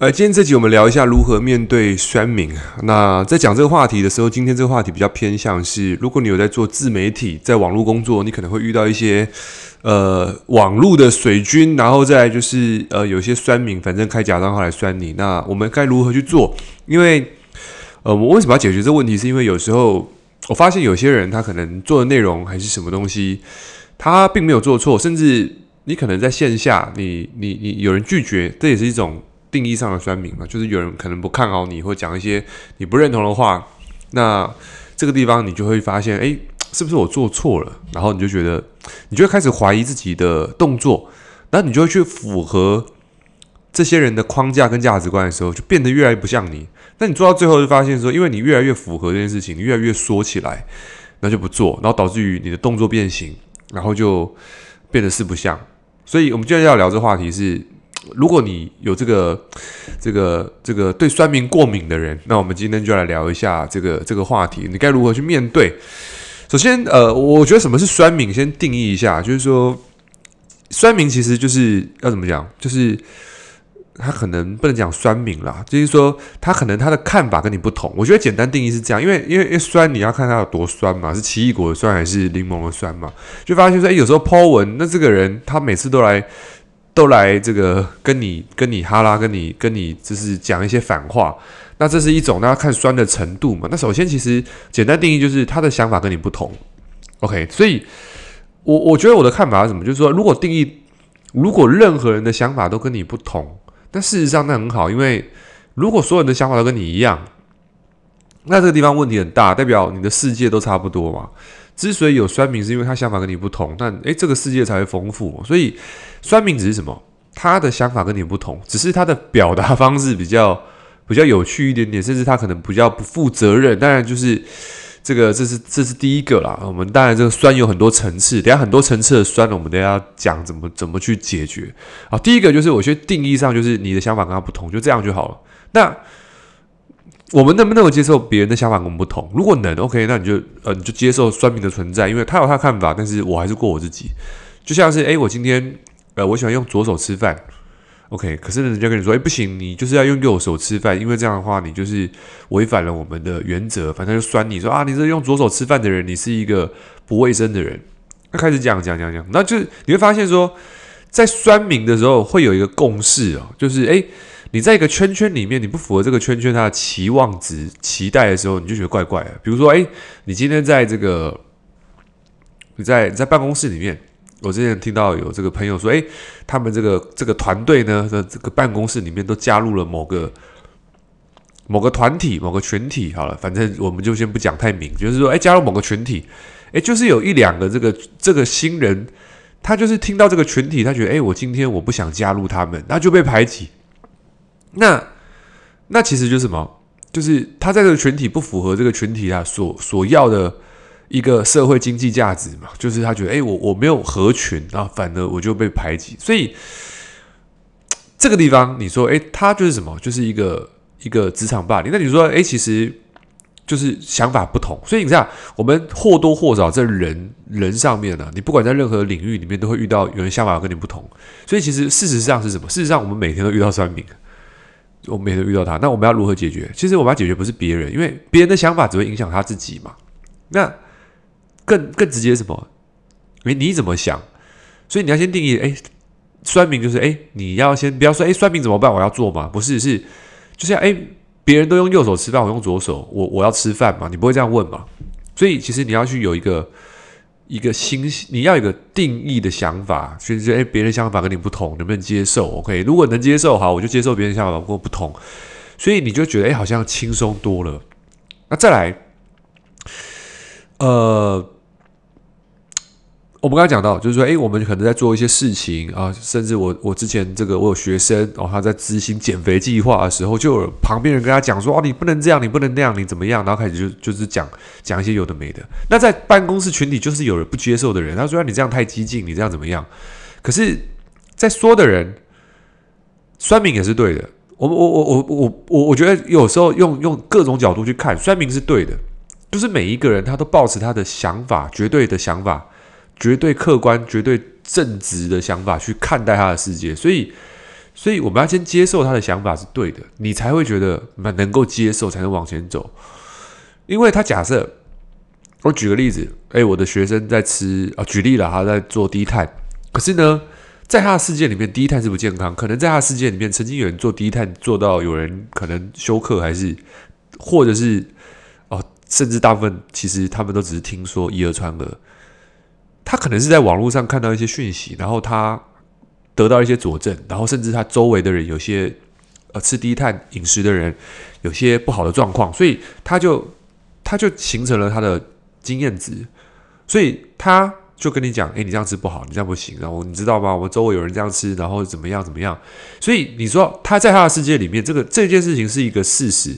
呃，今天这集我们聊一下如何面对酸民。那在讲这个话题的时候，今天这个话题比较偏向是，如果你有在做自媒体，在网络工作，你可能会遇到一些呃网络的水军，然后再就是呃有些酸民，反正开假账号来酸你。那我们该如何去做？因为呃，我为什么要解决这个问题？是因为有时候我发现有些人他可能做的内容还是什么东西，他并没有做错，甚至你可能在线下，你你你有人拒绝，这也是一种。定义上的酸民嘛，就是有人可能不看好你，或讲一些你不认同的话，那这个地方你就会发现，诶，是不是我做错了？然后你就觉得，你就会开始怀疑自己的动作，然后你就会去符合这些人的框架跟价值观的时候，就变得越来越不像你。那你做到最后就发现说，因为你越来越符合这件事情，你越来越缩起来，那就不做，然后导致于你的动作变形，然后就变得四不像。所以我们今天要聊这话题是。如果你有这个、这个、这个对酸民过敏的人，那我们今天就来聊一下这个这个话题，你该如何去面对？首先，呃，我觉得什么是酸民，先定义一下，就是说，酸民其实就是要怎么讲，就是他可能不能讲酸民啦，就是说他可能他的看法跟你不同。我觉得简单定义是这样，因为因为酸，你要看他有多酸嘛，是奇异果的酸还是柠檬的酸嘛？就发现说，哎，有时候 Po 文，那这个人他每次都来。都来这个跟你跟你哈拉，跟你跟你就是讲一些反话，那这是一种，那要看酸的程度嘛。那首先其实简单定义就是他的想法跟你不同，OK。所以我我觉得我的看法是什么？就是说，如果定义，如果任何人的想法都跟你不同，那事实上那很好，因为如果所有人的想法都跟你一样，那这个地方问题很大，代表你的世界都差不多嘛。之所以有酸民，是因为他想法跟你不同，但诶，这个世界才会丰富。所以酸民只是什么？他的想法跟你不同，只是他的表达方式比较 比较有趣一点点，甚至他可能比较不负责任。当然，就是这个，这是这是第一个啦。我们当然这个酸有很多层次，等下很多层次的酸，我们等下要讲怎么怎么去解决。好，第一个就是我觉得定义上就是你的想法跟他不同，就这样就好了。那我们能不能够接受别人的想法跟我们不同？如果能，OK，那你就呃，你就接受酸民的存在，因为他有他的看法，但是我还是过我自己。就像是，诶，我今天呃，我喜欢用左手吃饭，OK，可是人家跟你说，诶，不行，你就是要用右手吃饭，因为这样的话，你就是违反了我们的原则。反正就酸你说啊，你是用左手吃饭的人，你是一个不卫生的人。他开始讲讲讲讲，那就你会发现说，在酸民的时候会有一个共识哦，就是诶。你在一个圈圈里面，你不符合这个圈圈它的期望值、期待的时候，你就觉得怪怪的。比如说，哎，你今天在这个你在你在办公室里面，我之前听到有这个朋友说，哎，他们这个这个团队呢的这个办公室里面都加入了某个某个团体、某个群体。好了，反正我们就先不讲太明，就是说，哎，加入某个群体，哎，就是有一两个这个这个新人，他就是听到这个群体，他觉得，哎，我今天我不想加入他们，那就被排挤。那那其实就是什么？就是他在这个群体不符合这个群体啊所所要的一个社会经济价值嘛，就是他觉得哎，我我没有合群啊，反而我就被排挤。所以这个地方你说哎，他就是什么？就是一个一个职场霸凌。那你说哎，其实就是想法不同。所以你这样，我们或多或少在人人上面呢，你不管在任何领域里面，都会遇到有人想法跟你不同。所以其实事实上是什么？事实上我们每天都遇到酸民。我们每天遇到他，那我们要如何解决？其实我们要解决不是别人，因为别人的想法只会影响他自己嘛。那更更直接什么？诶，你怎么想？所以你要先定义，诶，酸民就是，诶，你要先不要说，诶，酸民怎么办？我要做吗？不是，是就像，诶，别人都用右手吃饭，我用左手，我我要吃饭嘛？你不会这样问嘛？所以其实你要去有一个。一个新，你要有个定义的想法，所以说，哎，别人想法跟你不同，能不能接受？OK，如果能接受，好，我就接受别人想法跟我不同，所以你就觉得，诶，好像轻松多了。那再来，呃。我们刚才讲到，就是说，诶，我们可能在做一些事情啊，甚至我我之前这个我有学生哦，他在执行减肥计划的时候，就有旁边人跟他讲说，哦，你不能这样，你不能那样，你怎么样？然后开始就就是讲讲一些有的没的。那在办公室群体就是有人不接受的人，他说你这样太激进，你这样怎么样？可是，在说的人，酸民也是对的。我我我我我我我觉得有时候用用各种角度去看，酸民是对的，就是每一个人他都抱持他的想法，绝对的想法。绝对客观、绝对正直的想法去看待他的世界，所以所以我们要先接受他的想法是对的，你才会觉得蛮能够接受，才能往前走。因为他假设，我举个例子，哎，我的学生在吃啊，举例了，他在做低碳，可是呢，在他的世界里面，低碳是不健康。可能在他的世界里面，曾经有人做低碳做到有人可能休克，还是或者是哦，甚至大部分其实他们都只是听说一而传讹。他可能是在网络上看到一些讯息，然后他。得到一些佐证，然后甚至他周围的人有些呃吃低碳饮食的人有些不好的状况，所以他就他就形成了他的经验值，所以他就跟你讲，诶，你这样吃不好，你这样不行，然后你知道吗？我们周围有人这样吃，然后怎么样怎么样？所以你说他在他的世界里面，这个这件事情是一个事实，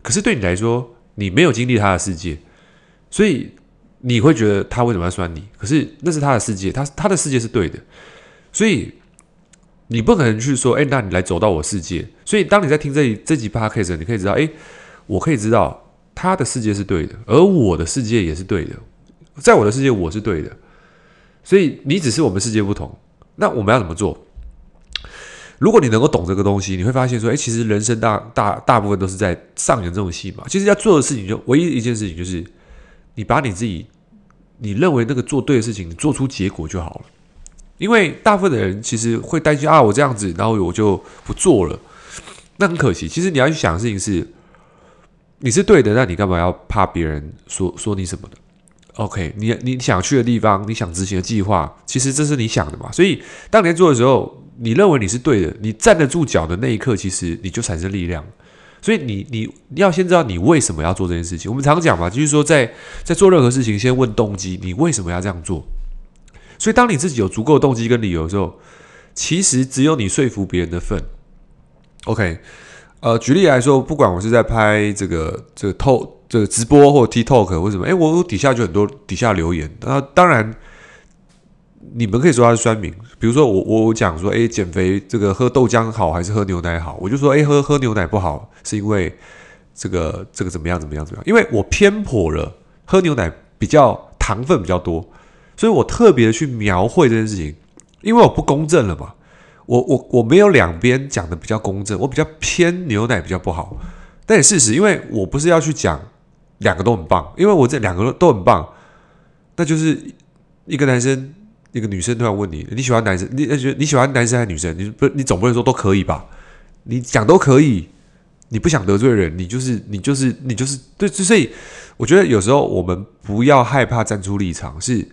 可是对你来说，你没有经历他的世界，所以你会觉得他为什么要酸你？可是那是他的世界，他他的世界是对的，所以。你不可能去说，哎，那你来走到我世界。所以，当你在听这这集 podcast，你可以知道，哎，我可以知道他的世界是对的，而我的世界也是对的。在我的世界，我是对的。所以，你只是我们世界不同。那我们要怎么做？如果你能够懂这个东西，你会发现说，哎，其实人生大大大部分都是在上演这种戏嘛。其实要做的事情，就唯一一件事情，就是你把你自己你认为那个做对的事情，做出结果就好了。因为大部分的人其实会担心啊，我这样子，然后我就不做了，那很可惜。其实你要去想的事情是，你是对的，那你干嘛要怕别人说说你什么的？OK，你你想去的地方，你想执行的计划，其实这是你想的嘛。所以当你在做的时候，你认为你是对的，你站得住脚的那一刻，其实你就产生力量。所以你你你要先知道你为什么要做这件事情。我们常讲嘛，就是说在在做任何事情，先问动机，你为什么要这样做？所以，当你自己有足够的动机跟理由的时候，其实只有你说服别人的份。OK，呃，举例来说，不管我是在拍这个这个透这个直播或 TikTok 或什么，哎，我底下就很多底下留言。那当然，你们可以说他是酸民。比如说我我讲说，哎，减肥这个喝豆浆好还是喝牛奶好？我就说，哎，喝喝牛奶不好，是因为这个这个怎么样怎么样怎么样？因为我偏颇了，喝牛奶比较糖分比较多。所以我特别的去描绘这件事情，因为我不公正了嘛，我我我没有两边讲的比较公正，我比较偏牛奶比较不好，但也事实，因为我不是要去讲两个都很棒，因为我这两个都很棒，那就是一个男生一个女生突然问你，你喜欢男生，你你喜欢男生还是女生？你不你总不能说都可以吧？你讲都可以，你不想得罪人，你就是你就是你就是对，所以我觉得有时候我们不要害怕站出立场，是。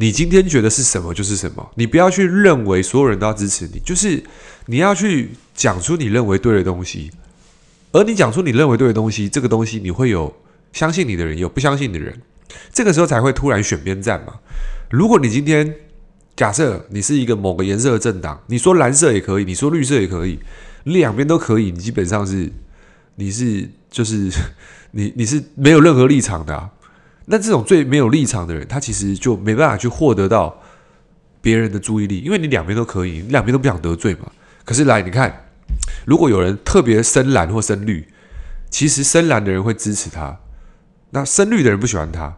你今天觉得是什么就是什么，你不要去认为所有人都要支持你，就是你要去讲出你认为对的东西，而你讲出你认为对的东西，这个东西你会有相信你的人，有不相信你的人，这个时候才会突然选边站嘛。如果你今天假设你是一个某个颜色的政党，你说蓝色也可以，你说绿色也可以，两边都可以，你基本上是你是就是 你你是没有任何立场的啊。那这种最没有立场的人，他其实就没办法去获得到别人的注意力，因为你两边都可以，你两边都不想得罪嘛。可是来，你看，如果有人特别深蓝或深绿，其实深蓝的人会支持他，那深绿的人不喜欢他。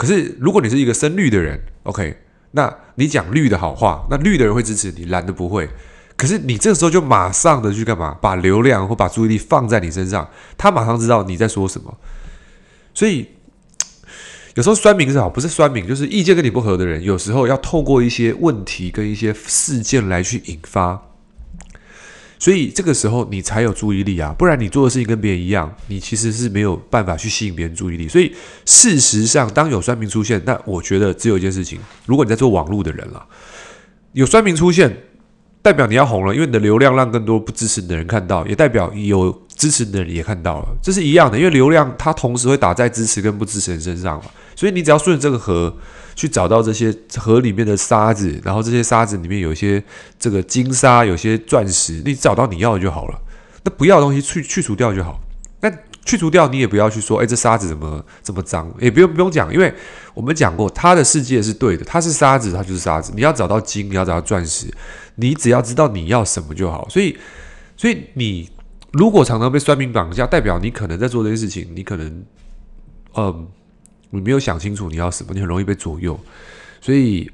可是如果你是一个深绿的人，OK，那你讲绿的好话，那绿的人会支持你，蓝的不会。可是你这个时候就马上的去干嘛？把流量或把注意力放在你身上，他马上知道你在说什么，所以。有时候酸民是好，不是酸民，就是意见跟你不合的人。有时候要透过一些问题跟一些事件来去引发，所以这个时候你才有注意力啊，不然你做的事情跟别人一样，你其实是没有办法去吸引别人注意力。所以事实上，当有酸民出现，那我觉得只有一件事情：如果你在做网络的人了，有酸民出现，代表你要红了，因为你的流量让更多不支持你的人看到，也代表有。支持的人也看到了，这是一样的，因为流量它同时会打在支持跟不支持人身上嘛，所以你只要顺着这个河去找到这些河里面的沙子，然后这些沙子里面有一些这个金沙，有些钻石，你找到你要的就好了。那不要的东西去去除掉就好。那去除掉你也不要去说，哎，这沙子怎么这么脏？也不用不用讲，因为我们讲过，它的世界是对的，它是沙子，它就是沙子。你要找到金，你要找到钻石，你只要知道你要什么就好。所以，所以你。如果常常被酸民绑架，代表你可能在做这些事情，你可能，嗯，你没有想清楚你要什么，你很容易被左右。所以，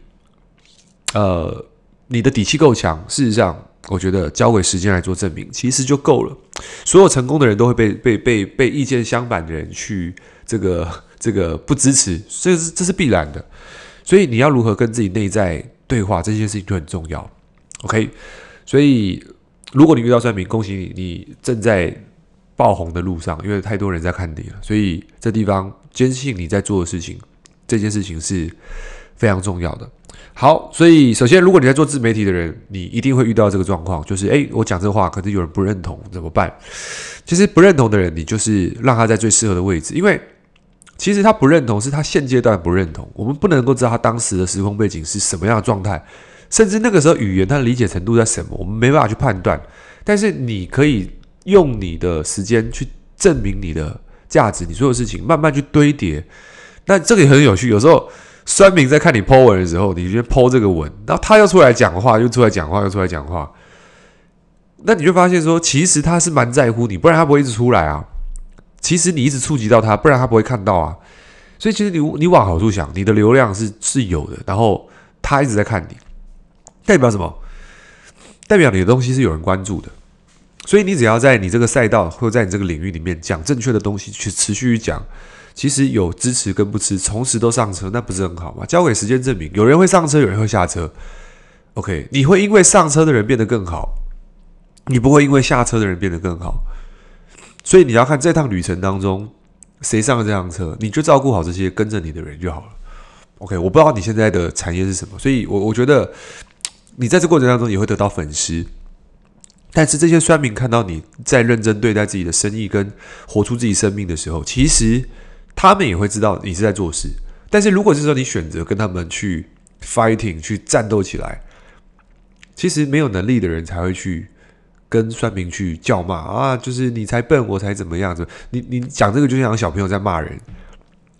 呃，你的底气够强，事实上我觉得交给时间来做证明，其实就够了。所有成功的人都会被被被被意见相反的人去这个 这个不支持，这是这是必然的。所以你要如何跟自己内在对话，这件事情就很重要。OK，所以如果你遇到算命，恭喜你，你正在爆红的路上，因为太多人在看你了。所以这地方坚信你在做的事情，这件事情是非常重要的。好，所以首先，如果你在做自媒体的人，你一定会遇到这个状况，就是诶，我讲这话，可是有人不认同，怎么办？其实不认同的人，你就是让他在最适合的位置，因为。其实他不认同，是他现阶段不认同。我们不能够知道他当时的时空背景是什么样的状态，甚至那个时候语言他的理解程度在什么，我们没办法去判断。但是你可以用你的时间去证明你的价值，你所有事情慢慢去堆叠。那这个也很有趣。有时候酸民在看你 po 文的时候，你就 po 这个文，然后他又出来讲话，又出来讲话，又出来讲话，那你就发现说，其实他是蛮在乎你，不然他不会一直出来啊。其实你一直触及到他，不然他不会看到啊。所以其实你你往好处想，你的流量是是有的，然后他一直在看你，代表什么？代表你的东西是有人关注的。所以你只要在你这个赛道或者在你这个领域里面讲正确的东西，去持续讲，其实有支持跟不支持，同时都上车，那不是很好吗？交给时间证明，有人会上车，有人会下车。OK，你会因为上车的人变得更好，你不会因为下车的人变得更好。所以你要看这趟旅程当中谁上了这辆车，你就照顾好这些跟着你的人就好了。OK，我不知道你现在的产业是什么，所以我我觉得你在这过程当中也会得到粉丝，但是这些酸民看到你在认真对待自己的生意跟活出自己生命的时候，其实他们也会知道你是在做事。但是如果是说你选择跟他们去 fighting 去战斗起来，其实没有能力的人才会去。跟酸民去叫骂啊，就是你才笨，我才怎么样子？你你讲这个就像小朋友在骂人，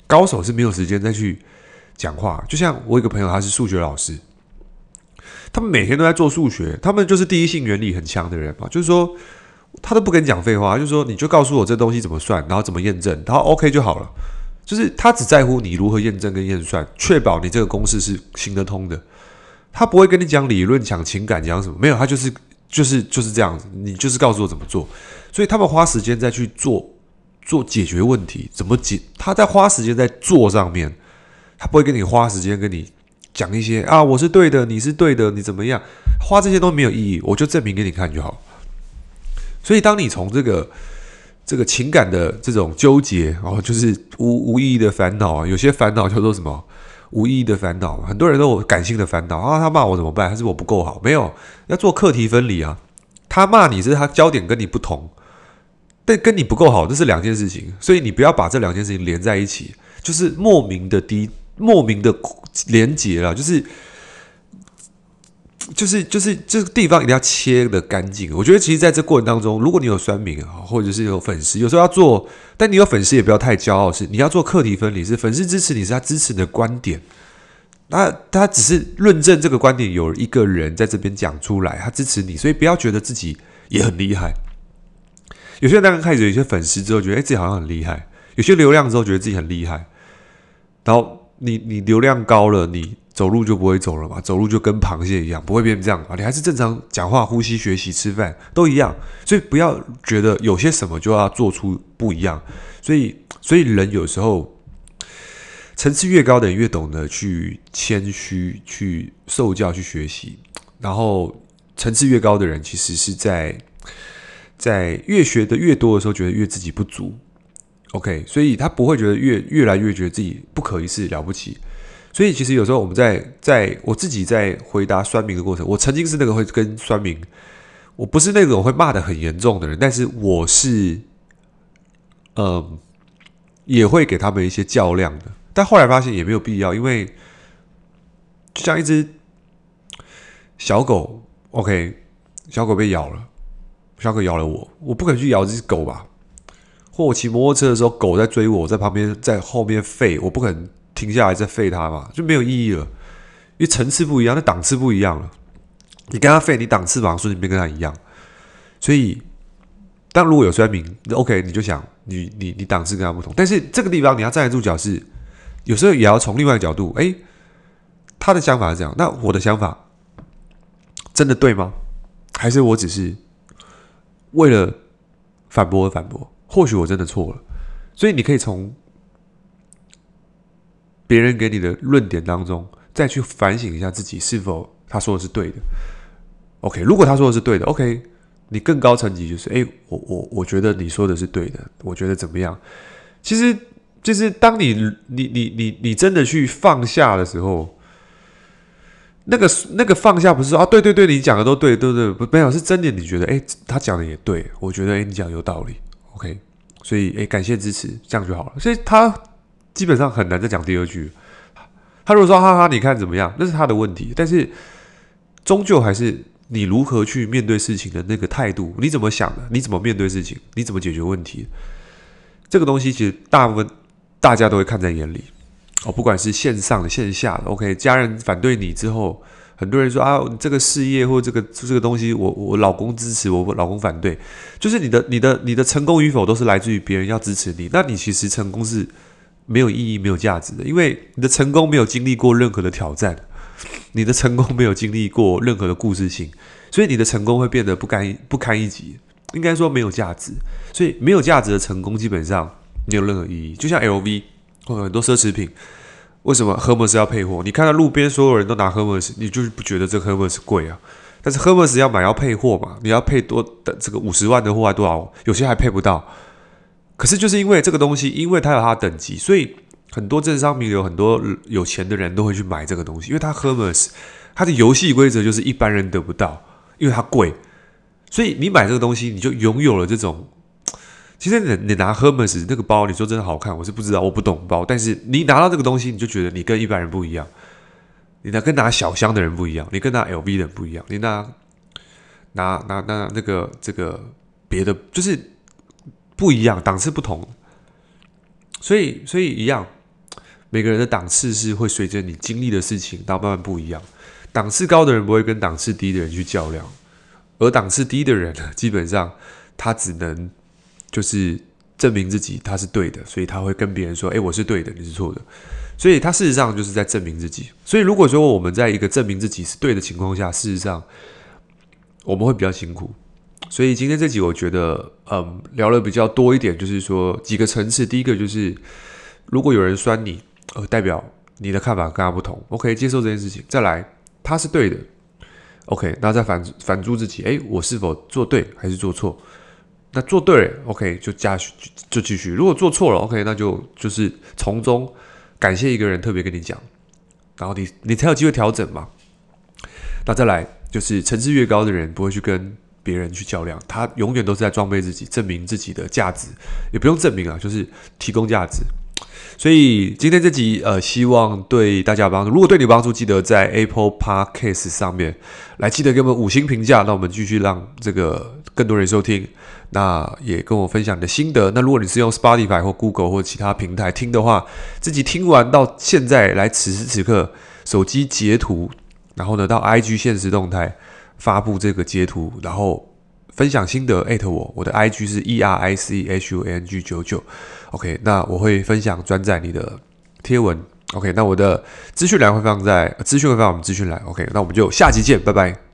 高手是没有时间再去讲话。就像我一个朋友，他是数学老师，他们每天都在做数学，他们就是第一性原理很强的人嘛。就是说，他都不跟你讲废话，就是说，你就告诉我这东西怎么算，然后怎么验证，然后 OK 就好了。就是他只在乎你如何验证跟验算，确保你这个公式是行得通的。他不会跟你讲理论、讲情感、讲什么，没有，他就是。就是就是这样子，你就是告诉我怎么做，所以他们花时间再去做做解决问题，怎么解？他在花时间在做上面，他不会跟你花时间跟你讲一些啊，我是对的，你是对的，你怎么样？花这些都没有意义，我就证明给你看就好。所以，当你从这个这个情感的这种纠结哦，就是无无意义的烦恼啊，有些烦恼叫做什么？无意义的烦恼，很多人都有感性的烦恼啊。他骂我怎么办？还是我不够好？没有，要做课题分离啊。他骂你是他焦点跟你不同，但跟你不够好，这是两件事情。所以你不要把这两件事情连在一起，就是莫名的低，莫名的连结了，就是。就是就是这个地方一定要切的干净。我觉得其实在这过程当中，如果你有酸民啊，或者是有粉丝，有时候要做，但你有粉丝也不要太骄傲，是你要做课题分离，是粉丝支持你是他支持你的观点，那他只是论证这个观点有一个人在这边讲出来，他支持你，所以不要觉得自己也很厉害。有些人刚开始有些粉丝之后觉得哎自己好像很厉害，有些流量之后觉得自己很厉害，然后你你流量高了你。走路就不会走了嘛，走路就跟螃蟹一样，不会变这样嘛。你还是正常讲话、呼吸、学习、吃饭都一样，所以不要觉得有些什么就要做出不一样。所以，所以人有时候层次越高的人越懂得去谦虚、去受教、去学习。然后层次越高的人，其实是在在越学的越多的时候，觉得越自己不足。OK，所以他不会觉得越越来越觉得自己不可一世、了不起。所以其实有时候我们在在我自己在回答酸民的过程，我曾经是那个会跟酸民，我不是那种会骂的很严重的人，但是我是，嗯，也会给他们一些较量的。但后来发现也没有必要，因为就像一只小狗，OK，小狗被咬了，小狗咬了我，我不可能去咬这只狗吧？或我骑摩托车的时候，狗在追我，在旁边在后面吠，我不可能。停下来再吠它嘛，就没有意义了，因为层次不一样，那档次不一样了。你跟他废，你档次马上瞬间变跟他一样。所以，当如果有酸民，OK，你就想你你你档次跟他不同。但是这个地方你要站得住脚，是有时候也要从另外一个角度。诶，他的想法是这样，那我的想法真的对吗？还是我只是为了反驳而反驳？或许我真的错了。所以你可以从别人给你的论点当中，再去反省一下自己是否他说的是对的。OK，如果他说的是对的，OK，你更高层级就是，哎，我我我觉得你说的是对的，我觉得怎么样？其实就是当你你你你你真的去放下的时候，那个那个放下不是说啊，对对对，你讲的都对，对对，不没有是真的，你觉得哎，他讲的也对，我觉得哎，你讲有道理，OK，所以哎，感谢支持，这样就好了。所以他基本上很难再讲第二句。他如果说哈哈，你看怎么样？那是他的问题，但是终究还是。你如何去面对事情的那个态度？你怎么想的？你怎么面对事情？你怎么解决问题？这个东西其实大部分大家都会看在眼里哦，不管是线上的、线下的。OK，家人反对你之后，很多人说啊，这个事业或这个这个东西，我我老公支持我，老公反对，就是你的你的你的成功与否都是来自于别人要支持你。那你其实成功是没有意义、没有价值的，因为你的成功没有经历过任何的挑战。你的成功没有经历过任何的故事性，所以你的成功会变得不堪不堪一击，应该说没有价值。所以没有价值的成功基本上没有任何意义。就像 LV 或很多奢侈品，为什么 Hermes 要配货？你看到路边所有人都拿 Hermes，你就是不觉得这 Hermes 贵啊？但是 Hermes 要买要配货嘛？你要配多的这个五十万的货还多少？有些还配不到。可是就是因为这个东西，因为它有它的等级，所以。很多政商名流，很多有钱的人都会去买这个东西，因为它 Hermes，它的游戏规则就是一般人得不到，因为它贵，所以你买这个东西，你就拥有了这种。其实你你拿 Hermes 那个包，你说真的好看，我是不知道，我不懂包，但是你拿到这个东西，你就觉得你跟一般人不一样，你拿跟拿小香的人不一样，你跟拿 LV 的人不一样，你拿拿拿拿那个这个别的就是不一样，档次不同，所以所以一样。每个人的档次是会随着你经历的事情，到慢慢不一样。档次高的人不会跟档次低的人去较量，而档次低的人呢，基本上他只能就是证明自己他是对的，所以他会跟别人说：“诶，我是对的，你是错的。”所以他事实上就是在证明自己。所以如果说我们在一个证明自己是对的情况下，事实上我们会比较辛苦。所以今天这集我觉得，嗯，聊了比较多一点，就是说几个层次。第一个就是如果有人酸你。呃，代表你的看法跟他不同，OK，接受这件事情。再来，他是对的，OK，那再反反诸自己，诶，我是否做对还是做错？那做对，OK，就加就继续。如果做错了，OK，那就就是从中感谢一个人特别跟你讲，然后你你才有机会调整嘛。那再来就是层次越高的人不会去跟别人去较量，他永远都是在装备自己，证明自己的价值，也不用证明啊，就是提供价值。所以今天这集呃，希望对大家帮助。如果对你有帮助，记得在 Apple Podcast 上面来，记得给我们五星评价。那我们继续让这个更多人收听。那也跟我分享你的心得。那如果你是用 Spotify 或 Google 或其他平台听的话，自己听完到现在来，此时此刻手机截图，然后呢到 IG 限时动态发布这个截图，然后。分享心得，艾特我，我的 IG 是 E R I C H U N G 九九，OK，那我会分享转载你的贴文，OK，那我的资讯栏会放在资讯会放我们资讯栏，OK，那我们就下期见，拜拜。